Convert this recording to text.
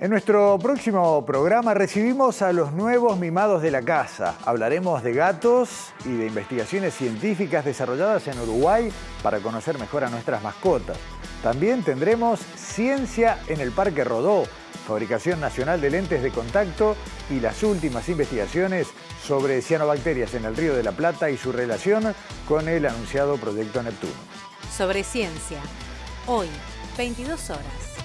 En nuestro próximo programa recibimos a los nuevos mimados de la casa. Hablaremos de gatos y de investigaciones científicas desarrolladas en Uruguay para conocer mejor a nuestras mascotas. También tendremos ciencia en el Parque Rodó, fabricación nacional de lentes de contacto y las últimas investigaciones sobre cianobacterias en el Río de la Plata y su relación con el anunciado Proyecto Neptuno. Sobre ciencia, hoy, 22 horas.